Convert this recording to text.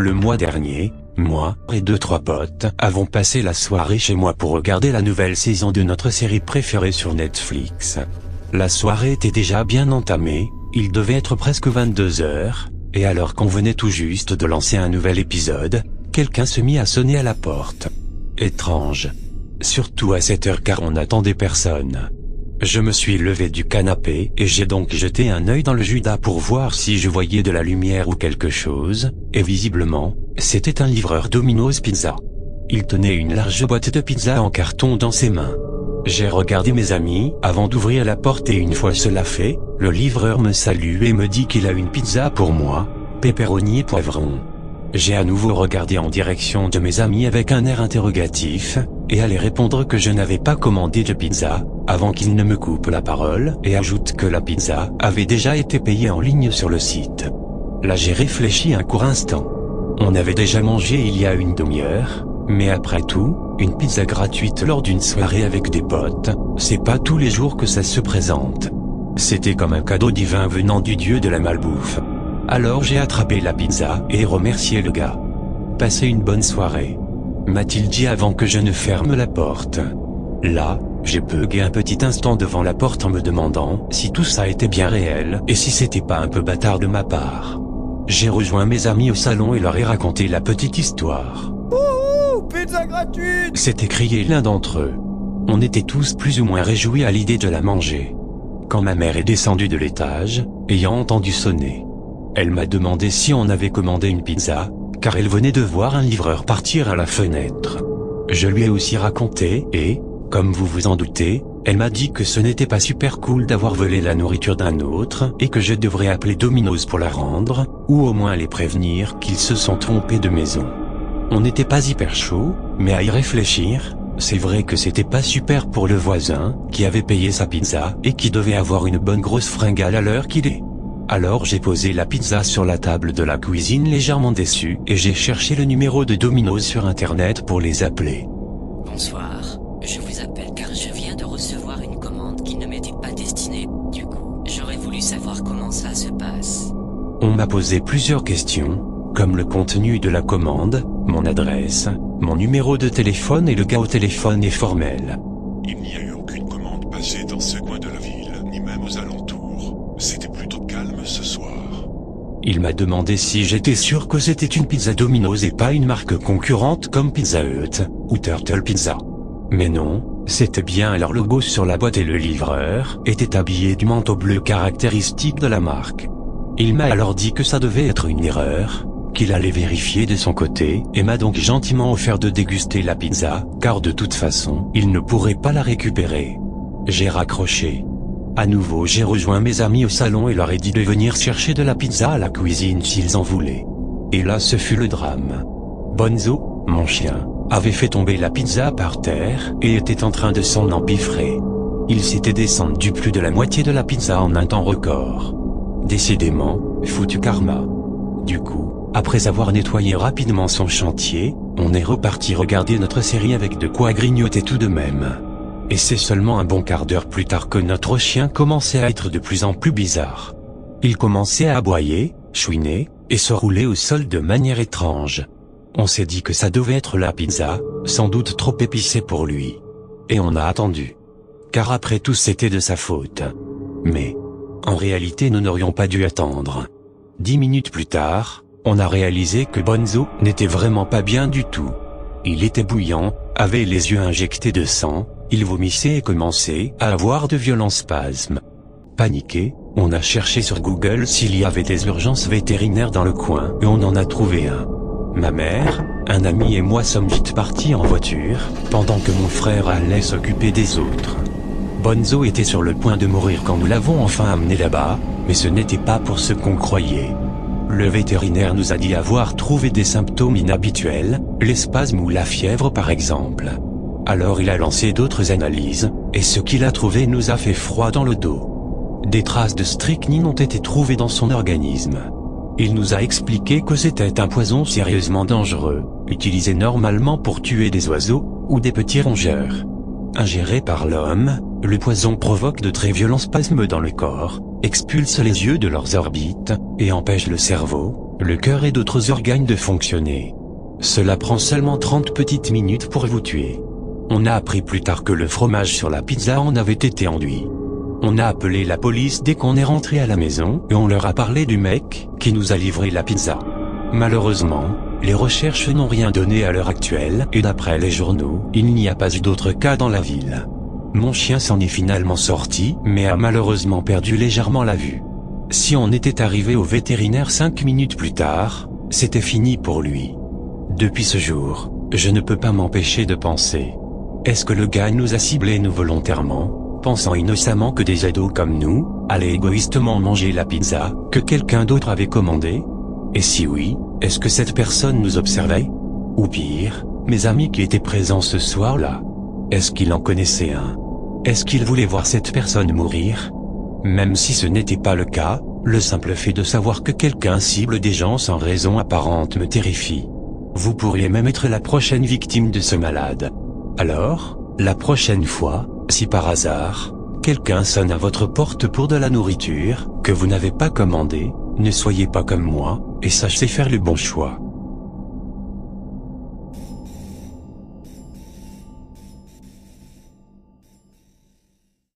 Le mois dernier, moi et deux trois potes avons passé la soirée chez moi pour regarder la nouvelle saison de notre série préférée sur Netflix. La soirée était déjà bien entamée, il devait être presque 22 heures, et alors qu'on venait tout juste de lancer un nouvel épisode, quelqu'un se mit à sonner à la porte. Étrange. Surtout à cette heure car on n'attendait personne. Je me suis levé du canapé et j'ai donc jeté un œil dans le Judas pour voir si je voyais de la lumière ou quelque chose, et visiblement, c'était un livreur Domino's Pizza. Il tenait une large boîte de pizza en carton dans ses mains. J'ai regardé mes amis avant d'ouvrir la porte et une fois cela fait, le livreur me salue et me dit qu'il a une pizza pour moi, pepperoni et poivron. J'ai à nouveau regardé en direction de mes amis avec un air interrogatif, et allé répondre que je n'avais pas commandé de pizza, avant qu'il ne me coupe la parole et ajoute que la pizza avait déjà été payée en ligne sur le site. Là j'ai réfléchi un court instant. On avait déjà mangé il y a une demi-heure, mais après tout, une pizza gratuite lors d'une soirée avec des potes, c'est pas tous les jours que ça se présente. C'était comme un cadeau divin venant du dieu de la malbouffe. Alors j'ai attrapé la pizza et remercié le gars. Passez une bonne soirée. M'a-t-il dit avant que je ne ferme la porte. Là, j'ai bugué un petit instant devant la porte en me demandant si tout ça était bien réel et si c'était pas un peu bâtard de ma part. J'ai rejoint mes amis au salon et leur ai raconté la petite histoire. Ouh, pizza gratuite S'était crié l'un d'entre eux. On était tous plus ou moins réjouis à l'idée de la manger. Quand ma mère est descendue de l'étage, ayant entendu sonner, elle m'a demandé si on avait commandé une pizza, car elle venait de voir un livreur partir à la fenêtre. Je lui ai aussi raconté, et, comme vous vous en doutez, elle m'a dit que ce n'était pas super cool d'avoir volé la nourriture d'un autre, et que je devrais appeler Domino's pour la rendre, ou au moins les prévenir qu'ils se sont trompés de maison. On n'était pas hyper chaud, mais à y réfléchir, c'est vrai que c'était pas super pour le voisin, qui avait payé sa pizza, et qui devait avoir une bonne grosse fringale à l'heure qu'il est. Alors j'ai posé la pizza sur la table de la cuisine légèrement déçu et j'ai cherché le numéro de Domino's sur internet pour les appeler. Bonsoir, je vous appelle car je viens de recevoir une commande qui ne m'était pas destinée. Du coup, j'aurais voulu savoir comment ça se passe. On m'a posé plusieurs questions, comme le contenu de la commande, mon adresse, mon numéro de téléphone et le gars au téléphone est formel. Il n'y a eu aucune commande passée dans ce coin de la ville, ni même aux alentours. C'était Il m'a demandé si j'étais sûr que c'était une pizza Domino's et pas une marque concurrente comme Pizza Hut, ou Turtle Pizza. Mais non, c'était bien leur logo sur la boîte et le livreur était habillé du manteau bleu caractéristique de la marque. Il m'a alors dit que ça devait être une erreur, qu'il allait vérifier de son côté, et m'a donc gentiment offert de déguster la pizza, car de toute façon, il ne pourrait pas la récupérer. J'ai raccroché. À nouveau j'ai rejoint mes amis au salon et leur ai dit de venir chercher de la pizza à la cuisine s'ils en voulaient. Et là ce fut le drame. Bonzo, mon chien, avait fait tomber la pizza par terre et était en train de s'en empiffrer. Il s'était descendu plus de la moitié de la pizza en un temps record. Décidément, foutu karma. Du coup, après avoir nettoyé rapidement son chantier, on est reparti regarder notre série avec de quoi grignoter tout de même. Et c'est seulement un bon quart d'heure plus tard que notre chien commençait à être de plus en plus bizarre. Il commençait à aboyer, chouiner, et se rouler au sol de manière étrange. On s'est dit que ça devait être la pizza, sans doute trop épicée pour lui. Et on a attendu. Car après tout c'était de sa faute. Mais, en réalité nous n'aurions pas dû attendre. Dix minutes plus tard, on a réalisé que Bonzo n'était vraiment pas bien du tout. Il était bouillant, avait les yeux injectés de sang, il vomissait et commençait à avoir de violents spasmes. Paniqué, on a cherché sur Google s'il y avait des urgences vétérinaires dans le coin et on en a trouvé un. Ma mère, un ami et moi sommes vite partis en voiture, pendant que mon frère allait s'occuper des autres. Bonzo était sur le point de mourir quand nous l'avons enfin amené là-bas, mais ce n'était pas pour ce qu'on croyait. Le vétérinaire nous a dit avoir trouvé des symptômes inhabituels, les spasmes ou la fièvre par exemple. Alors il a lancé d'autres analyses, et ce qu'il a trouvé nous a fait froid dans le dos. Des traces de strychnine ont été trouvées dans son organisme. Il nous a expliqué que c'était un poison sérieusement dangereux, utilisé normalement pour tuer des oiseaux, ou des petits rongeurs. Ingéré par l'homme, le poison provoque de très violents spasmes dans le corps, expulse les yeux de leurs orbites, et empêche le cerveau, le cœur et d'autres organes de fonctionner. Cela prend seulement 30 petites minutes pour vous tuer. On a appris plus tard que le fromage sur la pizza en avait été enduit. On a appelé la police dès qu'on est rentré à la maison et on leur a parlé du mec qui nous a livré la pizza. Malheureusement, les recherches n'ont rien donné à l'heure actuelle et d'après les journaux, il n'y a pas eu d'autres cas dans la ville. Mon chien s'en est finalement sorti, mais a malheureusement perdu légèrement la vue. Si on était arrivé au vétérinaire cinq minutes plus tard, c'était fini pour lui. Depuis ce jour, je ne peux pas m'empêcher de penser. Est-ce que le gars nous a ciblés nous volontairement, pensant innocemment que des ados comme nous, allaient égoïstement manger la pizza, que quelqu'un d'autre avait commandé Et si oui, est-ce que cette personne nous observait? Ou pire, mes amis qui étaient présents ce soir-là Est-ce qu'il en connaissait un? Est-ce qu'il voulait voir cette personne mourir? Même si ce n'était pas le cas, le simple fait de savoir que quelqu'un cible des gens sans raison apparente me terrifie. Vous pourriez même être la prochaine victime de ce malade. Alors, la prochaine fois, si par hasard, quelqu'un sonne à votre porte pour de la nourriture, que vous n'avez pas commandé, ne soyez pas comme moi, et sachez faire le bon choix.